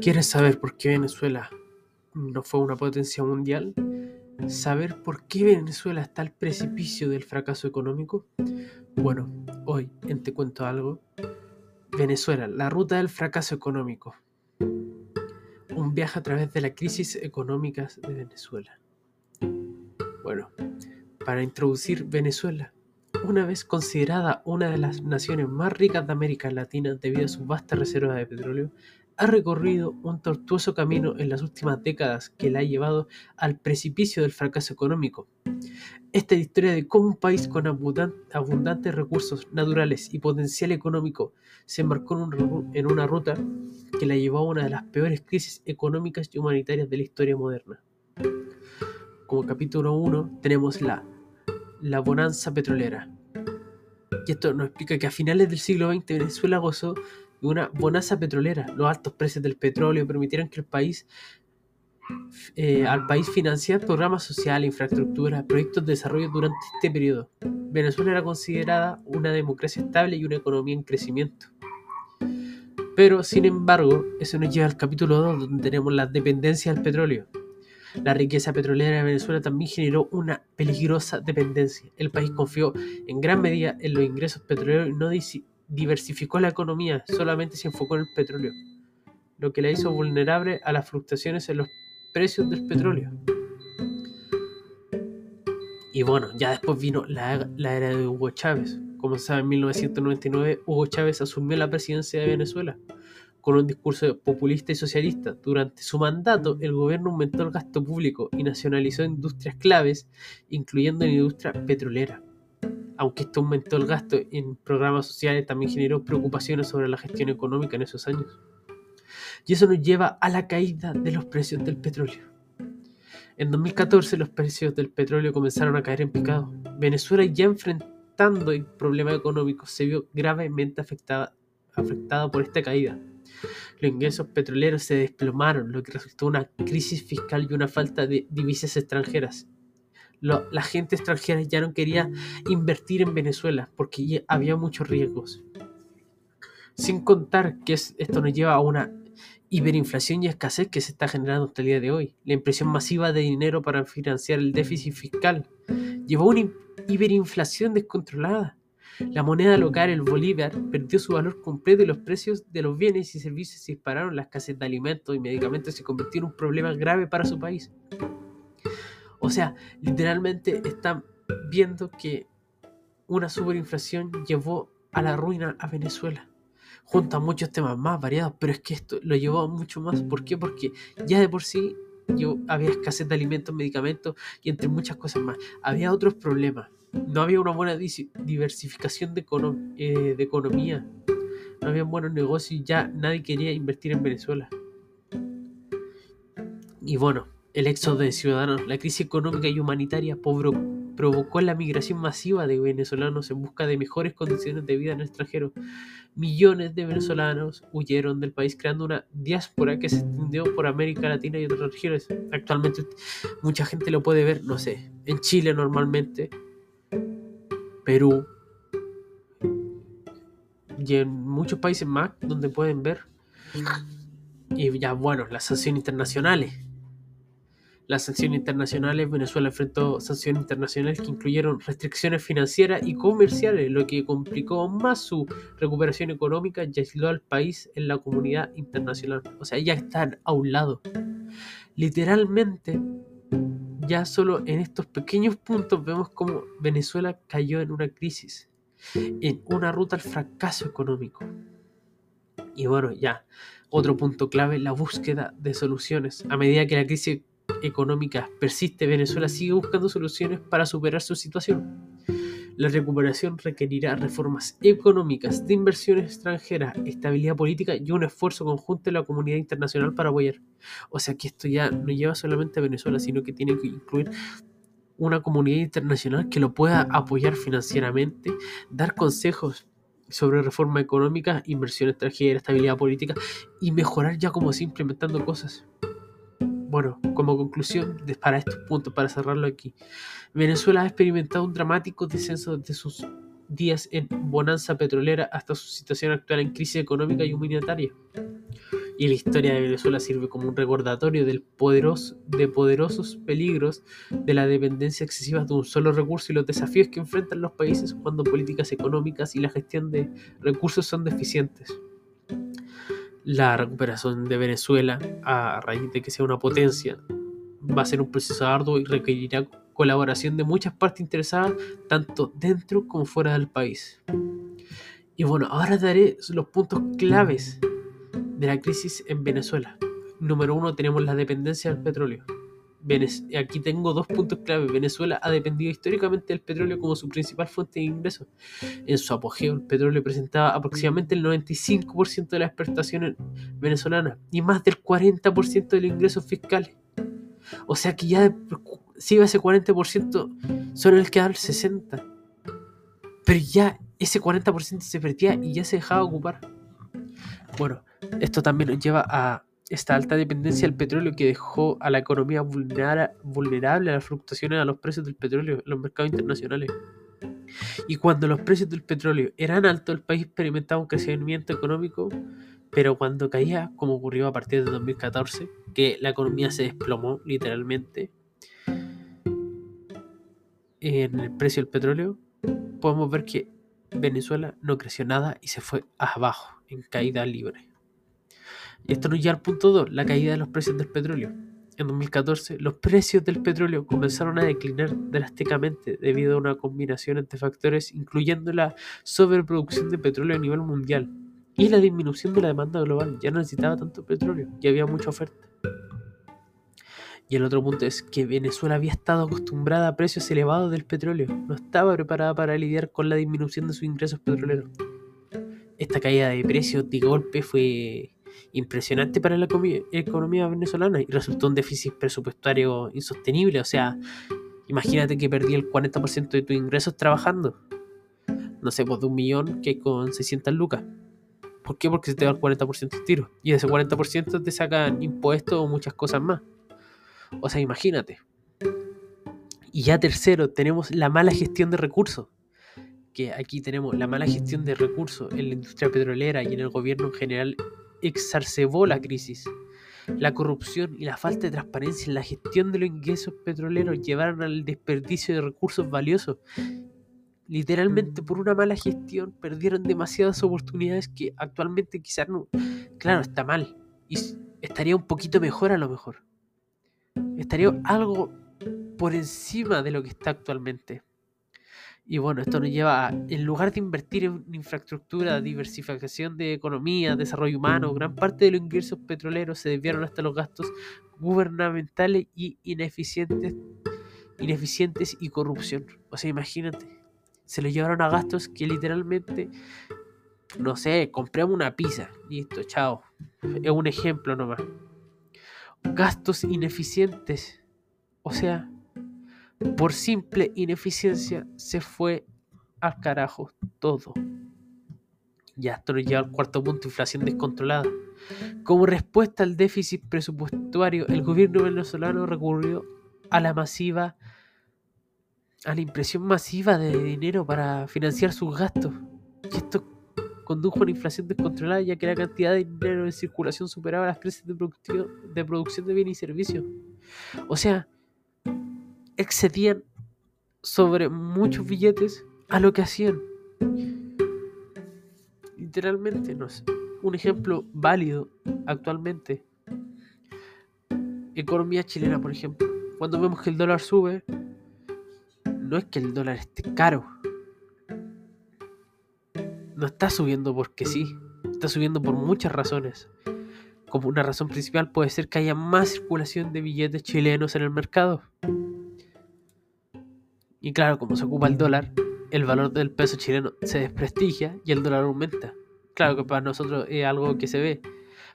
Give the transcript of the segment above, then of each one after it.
¿Quieres saber por qué Venezuela no fue una potencia mundial? ¿Saber por qué Venezuela está al precipicio del fracaso económico? Bueno, hoy en Te Cuento Algo, Venezuela, la ruta del fracaso económico. Un viaje a través de la crisis económica de Venezuela. Bueno, para introducir Venezuela, una vez considerada una de las naciones más ricas de América Latina debido a su vasta reserva de petróleo, ha recorrido un tortuoso camino en las últimas décadas que la ha llevado al precipicio del fracaso económico. Esta historia de cómo un país con abundantes recursos naturales y potencial económico se embarcó en una ruta que la llevó a una de las peores crisis económicas y humanitarias de la historia moderna. Como capítulo 1 tenemos la, la bonanza petrolera. Y esto nos explica que a finales del siglo XX Venezuela gozó una bonanza petrolera. Los altos precios del petróleo permitieron que el país, eh, al país financiar programas sociales, infraestructura, proyectos de desarrollo durante este periodo. Venezuela era considerada una democracia estable y una economía en crecimiento. Pero, sin embargo, eso nos lleva al capítulo 2, donde tenemos la dependencia del petróleo. La riqueza petrolera de Venezuela también generó una peligrosa dependencia. El país confió en gran medida en los ingresos petroleros y no diversificó la economía, solamente se enfocó en el petróleo, lo que la hizo vulnerable a las fluctuaciones en los precios del petróleo. Y bueno, ya después vino la, era de Hugo Chávez. Como se en 1999 Hugo Chávez asumió la presidencia de Venezuela con un discurso populista y socialista. Durante su mandato, el gobierno aumentó el gasto público y nacionalizó industrias claves, incluyendo la industria petrolera aunque esto aumentó el gasto en programas sociales, también generó preocupaciones sobre la gestión económica en esos años. Y eso nos lleva a la caída de los precios del petróleo. En 2014 los precios del petróleo comenzaron a caer en picado. Venezuela ya enfrentando el problema económico se vio gravemente afectada, afectada por esta caída. Los ingresos petroleros se desplomaron, lo que resultó una crisis fiscal y una falta de divisas extranjeras la gente extranjera ya no quería invertir en Venezuela porque había muchos riesgos. Sin contar que esto nos lleva a una hiperinflación y escasez que se está generando hasta el día de hoy. La impresión masiva de dinero para financiar el déficit fiscal llevó a una hiperinflación descontrolada. La moneda local, el bolívar, perdió su valor completo y los precios de los bienes y servicios se dispararon. La escasez de alimentos y medicamentos se convirtió en un problema grave para su país. O sea, literalmente están viendo que una superinflación llevó a la ruina a Venezuela. Junto a muchos temas más variados, pero es que esto lo llevó a mucho más. ¿Por qué? Porque ya de por sí yo, había escasez de alimentos, medicamentos y entre muchas cosas más. Había otros problemas. No había una buena diversificación de, eh, de economía. No había buenos negocios y ya nadie quería invertir en Venezuela. Y bueno, el éxodo de ciudadanos, la crisis económica y humanitaria provocó la migración masiva de venezolanos en busca de mejores condiciones de vida en el extranjero. Millones de venezolanos huyeron del país creando una diáspora que se extendió por América Latina y otras regiones. Actualmente mucha gente lo puede ver, no sé, en Chile normalmente, Perú y en muchos países más donde pueden ver. Y ya bueno, las sanciones internacionales las sanciones internacionales, Venezuela enfrentó sanciones internacionales que incluyeron restricciones financieras y comerciales, lo que complicó aún más su recuperación económica y aisló al país en la comunidad internacional. O sea, ya están a un lado. Literalmente, ya solo en estos pequeños puntos vemos cómo Venezuela cayó en una crisis, en una ruta al fracaso económico. Y bueno, ya, otro punto clave, la búsqueda de soluciones. A medida que la crisis económica persiste, Venezuela sigue buscando soluciones para superar su situación. La recuperación requerirá reformas económicas, de inversiones extranjeras, estabilidad política y un esfuerzo conjunto de la comunidad internacional para apoyar. O sea que esto ya no lleva solamente a Venezuela, sino que tiene que incluir una comunidad internacional que lo pueda apoyar financieramente, dar consejos sobre reforma económica, inversión extranjera, estabilidad política y mejorar ya como se implementando cosas. Bueno, como conclusión, para estos puntos, para cerrarlo aquí, Venezuela ha experimentado un dramático descenso desde sus días en bonanza petrolera hasta su situación actual en crisis económica y humanitaria. Y la historia de Venezuela sirve como un recordatorio del poderoso, de poderosos peligros de la dependencia excesiva de un solo recurso y los desafíos que enfrentan los países cuando políticas económicas y la gestión de recursos son deficientes. La recuperación de Venezuela, a raíz de que sea una potencia, va a ser un proceso arduo y requerirá colaboración de muchas partes interesadas, tanto dentro como fuera del país. Y bueno, ahora daré los puntos claves de la crisis en Venezuela. Número uno, tenemos la dependencia del petróleo. Aquí tengo dos puntos clave. Venezuela ha dependido históricamente del petróleo como su principal fuente de ingresos. En su apogeo, el petróleo presentaba aproximadamente el 95% de las exportaciones venezolanas y más del 40% de los ingresos fiscales. O sea que ya si ese 40%, solo el quedaba el 60%. Pero ya ese 40% se perdía y ya se dejaba ocupar. Bueno, esto también nos lleva a esta alta dependencia del petróleo que dejó a la economía vulnerable a las fluctuaciones a los precios del petróleo en los mercados internacionales. Y cuando los precios del petróleo eran altos, el país experimentaba un crecimiento económico, pero cuando caía, como ocurrió a partir de 2014, que la economía se desplomó literalmente en el precio del petróleo, podemos ver que Venezuela no creció nada y se fue abajo, en caída libre. Y esto nos lleva al punto 2, la caída de los precios del petróleo. En 2014, los precios del petróleo comenzaron a declinar drásticamente debido a una combinación de factores, incluyendo la sobreproducción de petróleo a nivel mundial y la disminución de la demanda global. Ya no necesitaba tanto petróleo, ya había mucha oferta. Y el otro punto es que Venezuela había estado acostumbrada a precios elevados del petróleo, no estaba preparada para lidiar con la disminución de sus ingresos petroleros. Esta caída de precios de golpe fue impresionante para la economía venezolana y resultó un déficit presupuestario insostenible. O sea, imagínate que perdí el 40% de tus ingresos trabajando. No sé, pues de un millón que con 600 lucas. ¿Por qué? Porque se te va el 40% de tiro. Y de ese 40% te sacan impuestos o muchas cosas más. O sea, imagínate. Y ya tercero, tenemos la mala gestión de recursos. Que aquí tenemos la mala gestión de recursos en la industria petrolera y en el gobierno en general exacerbó la crisis. La corrupción y la falta de transparencia en la gestión de los ingresos petroleros llevaron al desperdicio de recursos valiosos. Literalmente por una mala gestión perdieron demasiadas oportunidades que actualmente quizás no... Claro, está mal. Y estaría un poquito mejor a lo mejor estaría algo por encima de lo que está actualmente. Y bueno, esto nos lleva a, en lugar de invertir en infraestructura, diversificación de economía, desarrollo humano, gran parte de los ingresos petroleros se desviaron hasta los gastos gubernamentales y ineficientes, ineficientes y corrupción. O sea, imagínate, se lo llevaron a gastos que literalmente, no sé, compramos una pizza, listo, chao. Es un ejemplo nomás gastos ineficientes. O sea, por simple ineficiencia se fue al carajo todo. Ya esto nos lleva al cuarto punto, inflación descontrolada. Como respuesta al déficit presupuestario, el gobierno venezolano recurrió a la masiva, a la impresión masiva de dinero para financiar sus gastos. Y esto condujo a una inflación descontrolada ya que la cantidad de dinero en circulación superaba las crisis de, de producción de bienes y servicios. O sea, excedían sobre muchos billetes a lo que hacían. Literalmente, no sé. Un ejemplo válido actualmente. Economía chilena, por ejemplo. Cuando vemos que el dólar sube, no es que el dólar esté caro, no está subiendo porque sí, está subiendo por muchas razones. Como una razón principal puede ser que haya más circulación de billetes chilenos en el mercado. Y claro, como se ocupa el dólar, el valor del peso chileno se desprestigia y el dólar aumenta. Claro que para nosotros es algo que se ve,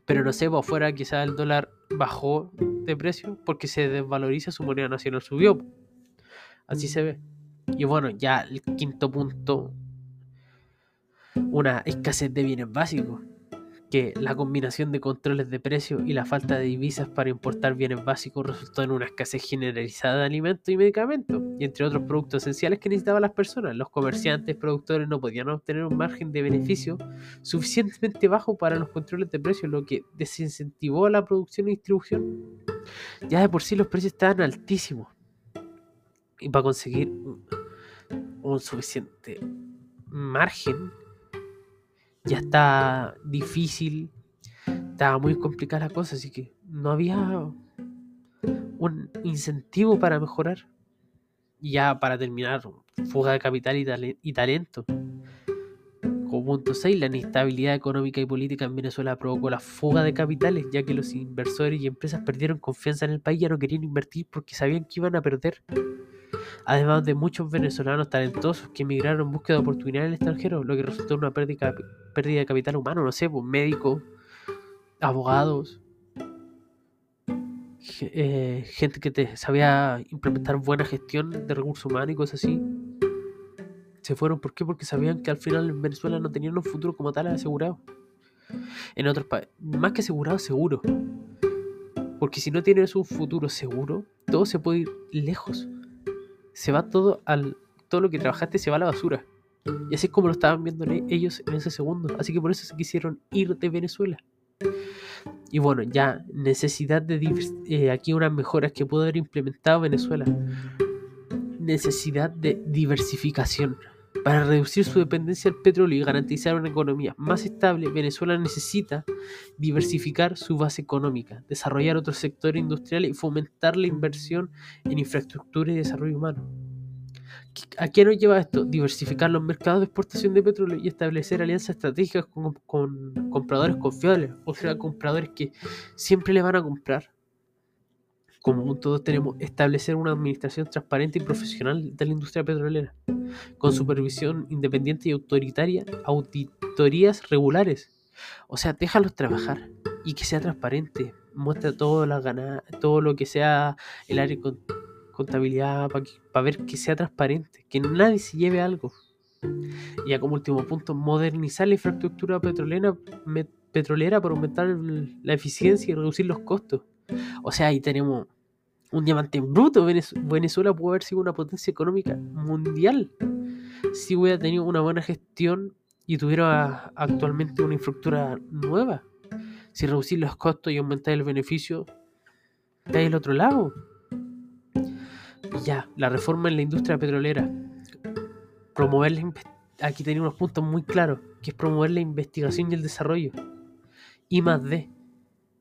pero no sé, por afuera quizás el dólar bajó de precio porque se desvaloriza su moneda nacional, subió. Así se ve. Y bueno, ya el quinto punto una escasez de bienes básicos. Que la combinación de controles de precios y la falta de divisas para importar bienes básicos resultó en una escasez generalizada de alimentos y medicamentos, y entre otros productos esenciales que necesitaban las personas. Los comerciantes, productores no podían obtener un margen de beneficio suficientemente bajo para los controles de precios, lo que desincentivó la producción y distribución. Ya de por sí los precios estaban altísimos. Y para conseguir un suficiente margen ya está difícil, estaba muy complicada la cosa, así que no había un incentivo para mejorar. Y ya para terminar, fuga de capital y, talento. Como punto 6, la inestabilidad económica y política en Venezuela provocó la fuga de capitales, ya que los inversores y empresas perdieron confianza en el país y ya no querían invertir porque sabían que iban a perder además de muchos venezolanos talentosos que emigraron en búsqueda de oportunidades en el extranjero, lo que resultó en una pérdida, de capital humano, no sé, pues médicos, abogados, eh, gente que sabía implementar buena gestión de recursos humanos y cosas así. Se fueron, ¿por qué? Porque sabían que al final en Venezuela no tenían un futuro como tal asegurado. En otros países, más que asegurado, seguro. Porque si no tienes un futuro seguro, todo se puede ir lejos se va todo al. Todo lo que trabajaste se va a la basura. Y así es como lo estaban viendo ellos en ese segundo. Así que por eso se quisieron ir de Venezuela. Y bueno, ya necesidad de eh, aquí unas mejoras que pudo haber implementado Venezuela. Necesidad de diversificación. Para reducir su dependencia al petróleo y garantizar una economía más estable, Venezuela necesita diversificar su base económica, desarrollar otros sectores industriales y fomentar la inversión en infraestructura y desarrollo humano. ¿A qué nos lleva esto? Diversificar los mercados de exportación de petróleo y establecer alianzas estratégicas con, con compradores confiables, o sea, compradores que siempre le van a comprar como todos tenemos, establecer una administración transparente y profesional de la industria petrolera, con supervisión independiente y autoritaria, auditorías regulares. O sea, déjalos trabajar y que sea transparente. Muestra todo, la todo lo que sea el área de contabilidad para ver que sea transparente, que nadie se lleve algo. Y ya como último punto, modernizar la infraestructura petrolera, petrolera para aumentar la eficiencia y reducir los costos o sea, ahí tenemos un diamante bruto. Venezuela pudo haber sido una potencia económica mundial si hubiera tenido una buena gestión y tuviera actualmente una infraestructura nueva. Si reducir los costos y aumentar el beneficio, está al otro lado. Y ya, la reforma en la industria petrolera. Promover la Aquí tenía unos puntos muy claros, que es promover la investigación y el desarrollo. Y más de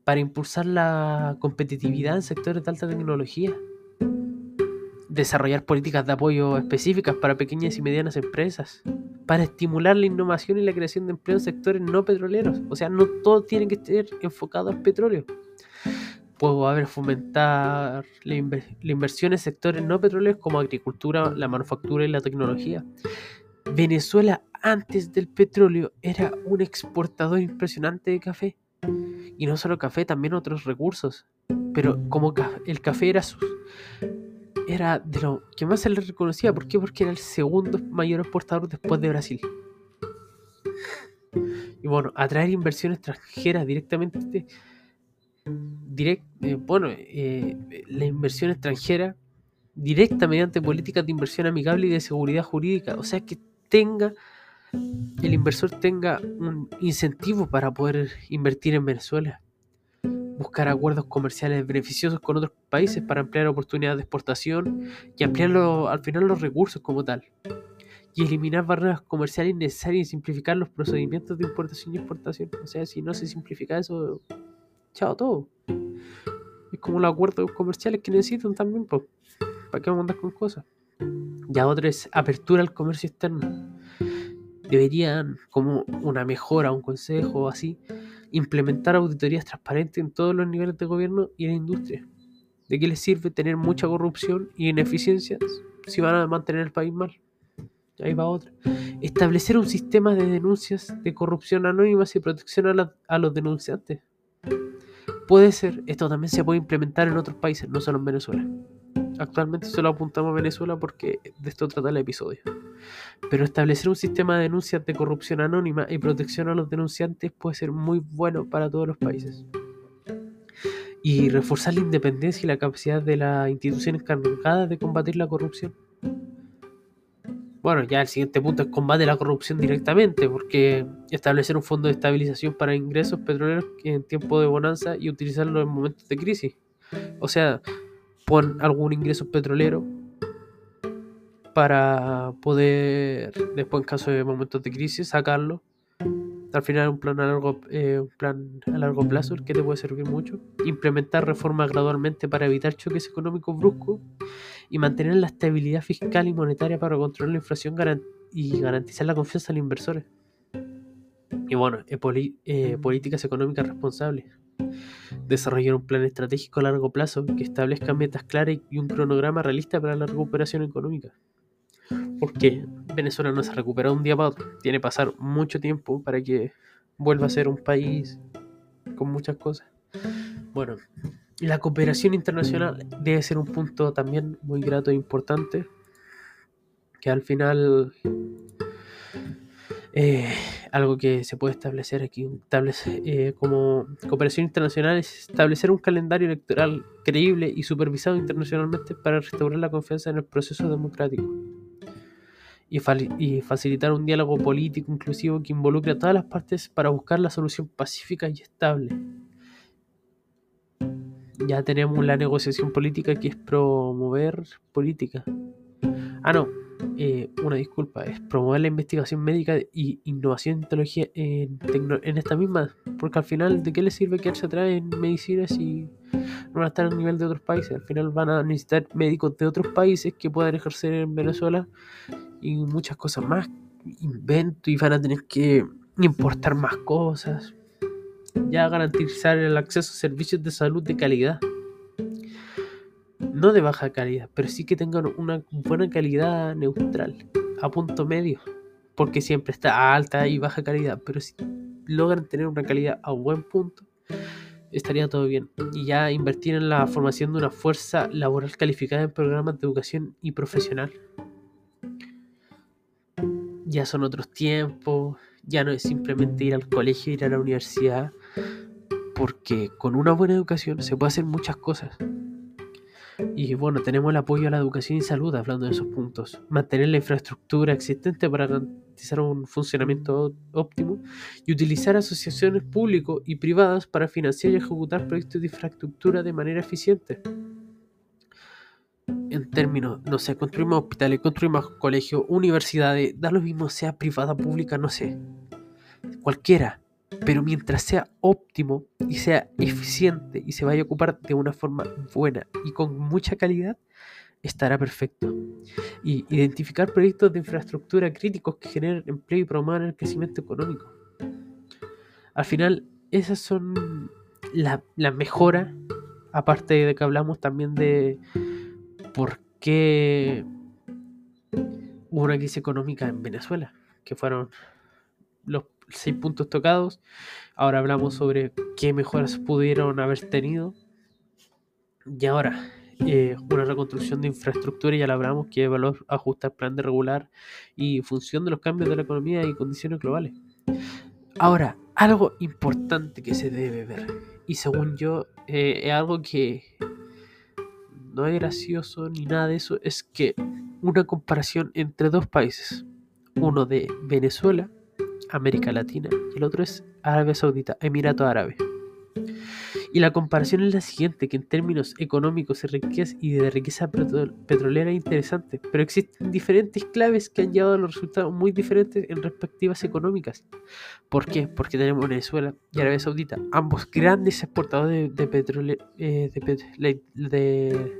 para impulsar la competitividad en sectores de alta tecnología, desarrollar políticas de apoyo específicas para pequeñas y medianas empresas, para estimular la innovación y la creación de empleo en sectores no petroleros. O sea, no todo tiene que estar enfocado al petróleo. Puedo haber fomentar la, la inversión en sectores no petroleros como agricultura, la manufactura y la tecnología. Venezuela antes del petróleo era un exportador impresionante de café y no solo café, también otros recursos. Pero como el café era su, era de lo que más se le reconocía. ¿Por qué? Porque era el segundo mayor exportador después de Brasil. Y bueno, atraer inversión extranjera directamente. Direct, eh, bueno, eh, la inversión extranjera directa mediante políticas de inversión amigable y de seguridad jurídica. O sea, que tenga el inversor tenga un incentivo para poder invertir en Venezuela, buscar acuerdos comerciales beneficiosos con otros países para ampliar oportunidades de exportación y ampliar al final los recursos como tal, y eliminar barreras comerciales innecesarias y simplificar los procedimientos de importación y exportación. O sea, si no se simplifica eso, chao todo. Es como los acuerdos comerciales que necesitan también, pues, ¿para qué vamos a andar con cosas? Ya otra es apertura al comercio externo deberían, como una mejora, un consejo así, implementar auditorías transparentes en todos los niveles de gobierno y en la industria. ¿De qué les sirve tener mucha corrupción y ineficiencias si van a mantener el país mal? Ahí va otra. Establecer un sistema de denuncias de corrupción anónimas y protección a, a los denunciantes. Puede ser, esto también se puede implementar en otros países, no solo en Venezuela. Actualmente solo apuntamos a Venezuela porque de esto trata el episodio. Pero establecer un sistema de denuncias de corrupción anónima y protección a los denunciantes puede ser muy bueno para todos los países. Y reforzar la independencia y la capacidad de las instituciones encargadas de combatir la corrupción. Bueno, ya el siguiente punto es combate la corrupción directamente, porque establecer un fondo de estabilización para ingresos petroleros en tiempo de bonanza y utilizarlo en momentos de crisis. O sea, pon algún ingreso petrolero para poder, después en caso de momentos de crisis, sacarlo. Al final un plan a largo, eh, un plan a largo plazo que te puede servir mucho. Implementar reformas gradualmente para evitar choques económicos bruscos y mantener la estabilidad fiscal y monetaria para controlar la inflación y garantizar la confianza de los inversores. Y bueno, eh, políticas económicas responsables. Desarrollar un plan estratégico a largo plazo que establezca metas claras y un cronograma realista para la recuperación económica. Porque Venezuela no se recupera un día para. Tiene que pasar mucho tiempo para que vuelva a ser un país con muchas cosas. Bueno, la cooperación internacional debe ser un punto también muy grato e importante. Que al final eh, algo que se puede establecer aquí eh, como cooperación internacional es establecer un calendario electoral creíble y supervisado internacionalmente para restaurar la confianza en el proceso democrático y, y facilitar un diálogo político inclusivo que involucre a todas las partes para buscar la solución pacífica y estable. Ya tenemos la negociación política que es promover política. Ah, no, eh, una disculpa, es promover la investigación médica y innovación en tecnología en, esta misma, porque al final, ¿de qué le sirve que se atrás en medicina si no van a estar a nivel de otros países? Al final van a necesitar médicos de otros países que puedan ejercer en Venezuela y muchas cosas más, invento y van a tener que importar más cosas, ya garantizar el acceso a servicios de salud de calidad no de baja calidad, pero sí que tengan una buena calidad neutral, a punto medio, porque siempre está alta y baja calidad, pero si logran tener una calidad a buen punto, estaría todo bien. Y ya invertir en la formación de una fuerza laboral calificada en programas de educación y profesional. Ya son otros tiempos, ya no es simplemente ir al colegio, ir a la universidad, porque con una buena educación se puede hacer muchas cosas. Y bueno, tenemos el apoyo a la educación y salud, hablando de esos puntos. Mantener la infraestructura existente para garantizar un funcionamiento óptimo y utilizar asociaciones públicas y privadas para financiar y ejecutar proyectos de infraestructura de manera eficiente. En términos, no sé, construimos hospitales, construimos colegios, universidades, da lo mismo sea privada, pública, no sé. Cualquiera pero mientras sea óptimo y sea eficiente y se vaya a ocupar de una forma buena y con mucha calidad, estará perfecto. Y identificar proyectos de infraestructura críticos que generen empleo y promuevan el crecimiento económico. Al final, esas son las la mejoras, aparte de que hablamos también de por qué hubo una crisis económica en Venezuela, que fueron los seis puntos tocados. Ahora hablamos sobre qué mejoras pudieron haber tenido. Y ahora, eh, una reconstrucción de infraestructura, ya lo hablamos, que valor ajustar plan de regular y función de los cambios de la economía y condiciones globales. Ahora, algo importante que se debe ver, y según yo, eh, es algo que no es gracioso ni nada de eso, es que una comparación entre dos países, uno de Venezuela América Latina y el otro es Arabia Saudita, Emirato Árabe. Y la comparación es la siguiente, que en términos económicos y de riqueza petrolera es interesante, pero existen diferentes claves que han llevado a los resultados muy diferentes en respectivas económicas. ¿Por qué? Porque tenemos Venezuela y Arabia Saudita, ambos grandes exportadores de, petróleo, eh, de,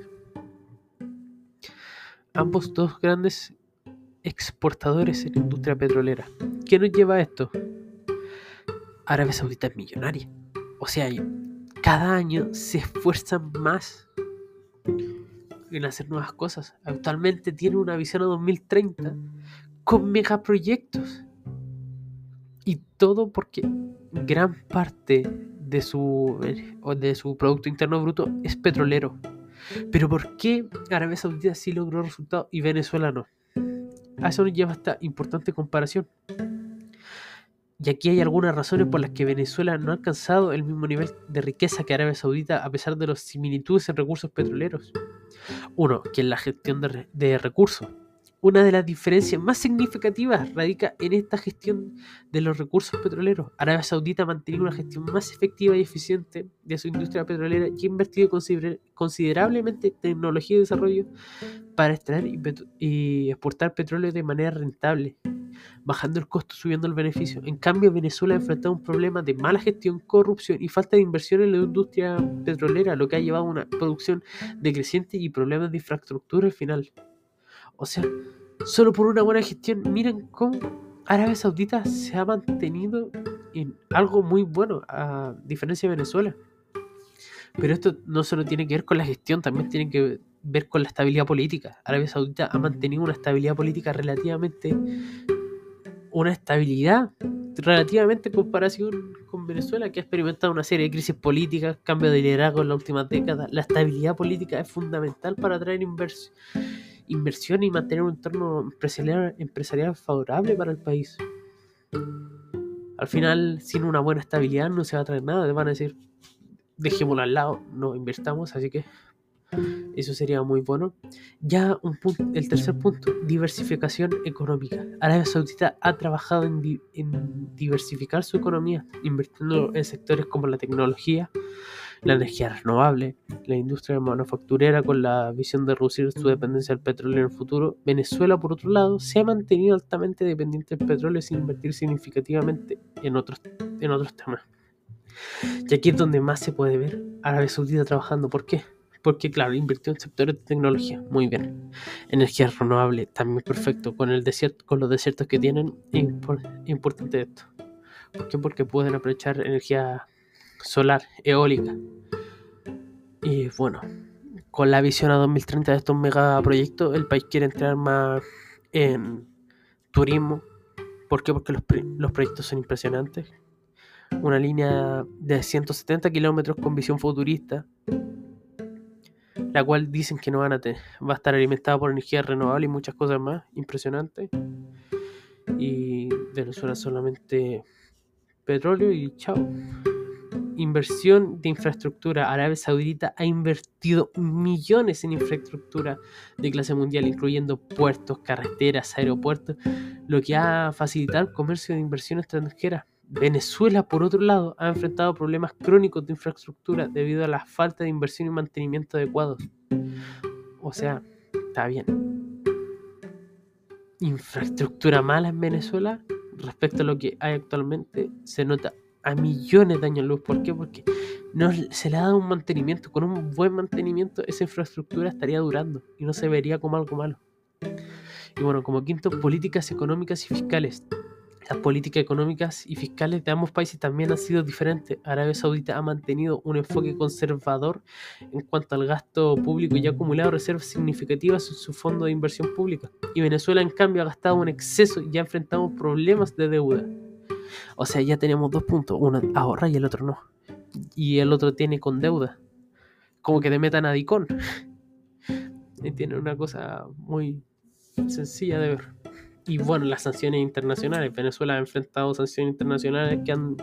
ambos dos grandes exportadores en la industria petrolera. ¿Qué nos lleva a esto? Arabia Saudita es millonaria. O sea, cada año se esfuerzan más en hacer nuevas cosas. Actualmente tiene una visión a 2030 con megaproyectos. Y todo porque gran parte de su, de su Producto Interno Bruto es petrolero. Pero ¿por qué Arabia Saudita sí logró resultados y Venezuela no? Eso nos lleva esta importante comparación. Y aquí hay algunas razones por las que Venezuela no ha alcanzado el mismo nivel de riqueza que Arabia Saudita a pesar de las similitudes en recursos petroleros. Uno, que es la gestión de recursos. Una de las diferencias más significativas radica en esta gestión de los recursos petroleros. Arabia Saudita ha mantenido una gestión más efectiva y eficiente de su industria petrolera y ha invertido considerablemente en tecnología y desarrollo para extraer y, exportar petróleo de manera rentable, bajando el costo, subiendo el beneficio. En cambio, Venezuela ha enfrentado un problema de mala gestión, corrupción y falta de inversión en la industria petrolera, lo que ha llevado a una producción decreciente y problemas de infraestructura al final. O sea, solo por una buena gestión, miren cómo Arabia Saudita se ha mantenido en algo muy bueno, a diferencia de Venezuela. Pero esto no solo tiene que ver con la gestión, también tiene que ver con la estabilidad política. Arabia Saudita ha mantenido una estabilidad política relativamente, una estabilidad relativamente en comparación con Venezuela, que ha experimentado una serie de crisis políticas, cambio de liderazgo en las últimas décadas. La estabilidad política es fundamental para atraer inversión inversión y mantener un entorno empresarial, empresarial favorable para el país. Al final, sin una buena estabilidad no se va a traer nada. Te van a decir, dejémoslo al lado, no invertamos, así que eso sería muy bueno. Ya un punto, el tercer punto, diversificación económica. Arabia Saudita ha trabajado en, en diversificar su economía, invirtiendo en sectores como la tecnología, la energía renovable, la industria manufacturera con la visión de reducir su dependencia del petróleo en el futuro. Venezuela, por otro lado, se ha mantenido altamente dependiente del petróleo sin invertir significativamente en otros, en otros temas. Y aquí es donde más se puede ver Arabia Saudita trabajando. ¿Por qué? Porque, claro, invirtió en sectores de tecnología, muy bien. Energía renovable, también perfecto. Con, el desierto, con los desiertos que tienen, importante esto. ¿Por qué? Porque pueden aprovechar energía solar, eólica. Y bueno, con la visión a 2030 de estos megaproyectos, el país quiere entrar más en turismo. ¿Por qué? Porque los, los proyectos son impresionantes. Una línea de 170 kilómetros con visión futurista, la cual dicen que no van a tener, va a estar alimentada por energía renovable y muchas cosas más impresionantes. Y Venezuela solamente petróleo y chao inversión de infraestructura. Arabia Saudita ha invertido millones en infraestructura de clase mundial, incluyendo puertos, carreteras, aeropuertos, lo que ha facilitado el comercio de inversión extranjera. Venezuela, por otro lado, ha enfrentado problemas crónicos de infraestructura debido a la falta de inversión y mantenimiento adecuados. O sea, está bien. Infraestructura mala en Venezuela respecto a lo que hay actualmente se nota a millones de años luz. ¿Por qué? Porque no se le ha dado un mantenimiento. Con un buen mantenimiento esa infraestructura estaría durando y no se vería como algo malo. Y bueno, como quinto, políticas económicas y fiscales. Las políticas económicas y fiscales de ambos países también han sido diferentes. Arabia Saudita ha mantenido un enfoque conservador en cuanto al gasto público y ha acumulado reservas significativas en su fondo de inversión pública. Y Venezuela, en cambio, ha gastado un exceso y ha enfrentado problemas de deuda. O sea, ya tenemos dos puntos. Uno ahorra y el otro no. Y el otro tiene con deuda. Como que te metan a Dicón. y tiene una cosa muy sencilla de ver. Y bueno, las sanciones internacionales. Venezuela ha enfrentado sanciones internacionales que han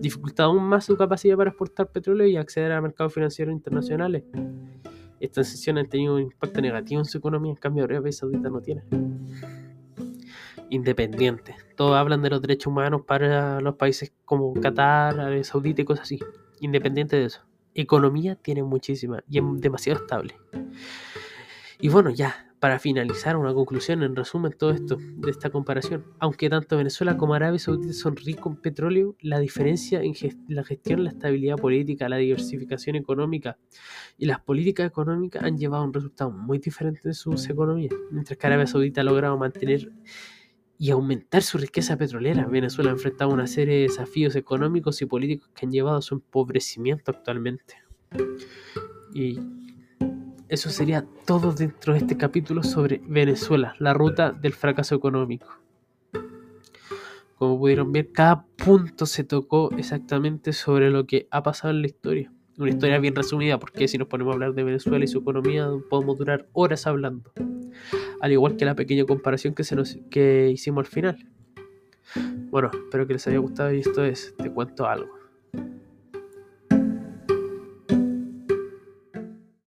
dificultado aún más su capacidad para exportar petróleo y acceder a mercados financieros internacionales. Estas sanciones han tenido un impacto negativo en su economía, en cambio Arabia Saudita no tiene independientes. Todos hablan de los derechos humanos para los países como Qatar, Arabia Saudita y cosas así. Independiente de eso. Economía tiene muchísima y es demasiado estable. Y bueno, ya, para finalizar, una conclusión en resumen todo esto de esta comparación. Aunque tanto Venezuela como Arabia Saudita son ricos en petróleo, la diferencia en la gestión, la estabilidad política, la diversificación económica y las políticas económicas han llevado a un resultado muy diferente en sus economías. Mientras que Arabia Saudita ha logrado mantener y aumentar su riqueza petrolera. Venezuela ha enfrentado una serie de desafíos económicos y políticos que han llevado a su empobrecimiento actualmente. Y eso sería todo dentro de este capítulo sobre Venezuela, la ruta del fracaso económico. Como pudieron ver, cada punto se tocó exactamente sobre lo que ha pasado en la historia. Una historia bien resumida, porque si nos ponemos a hablar de Venezuela y su economía, podemos durar horas hablando. Al igual que la pequeña comparación que, se nos, que hicimos al final. Bueno, espero que les haya gustado y esto es Te cuento algo.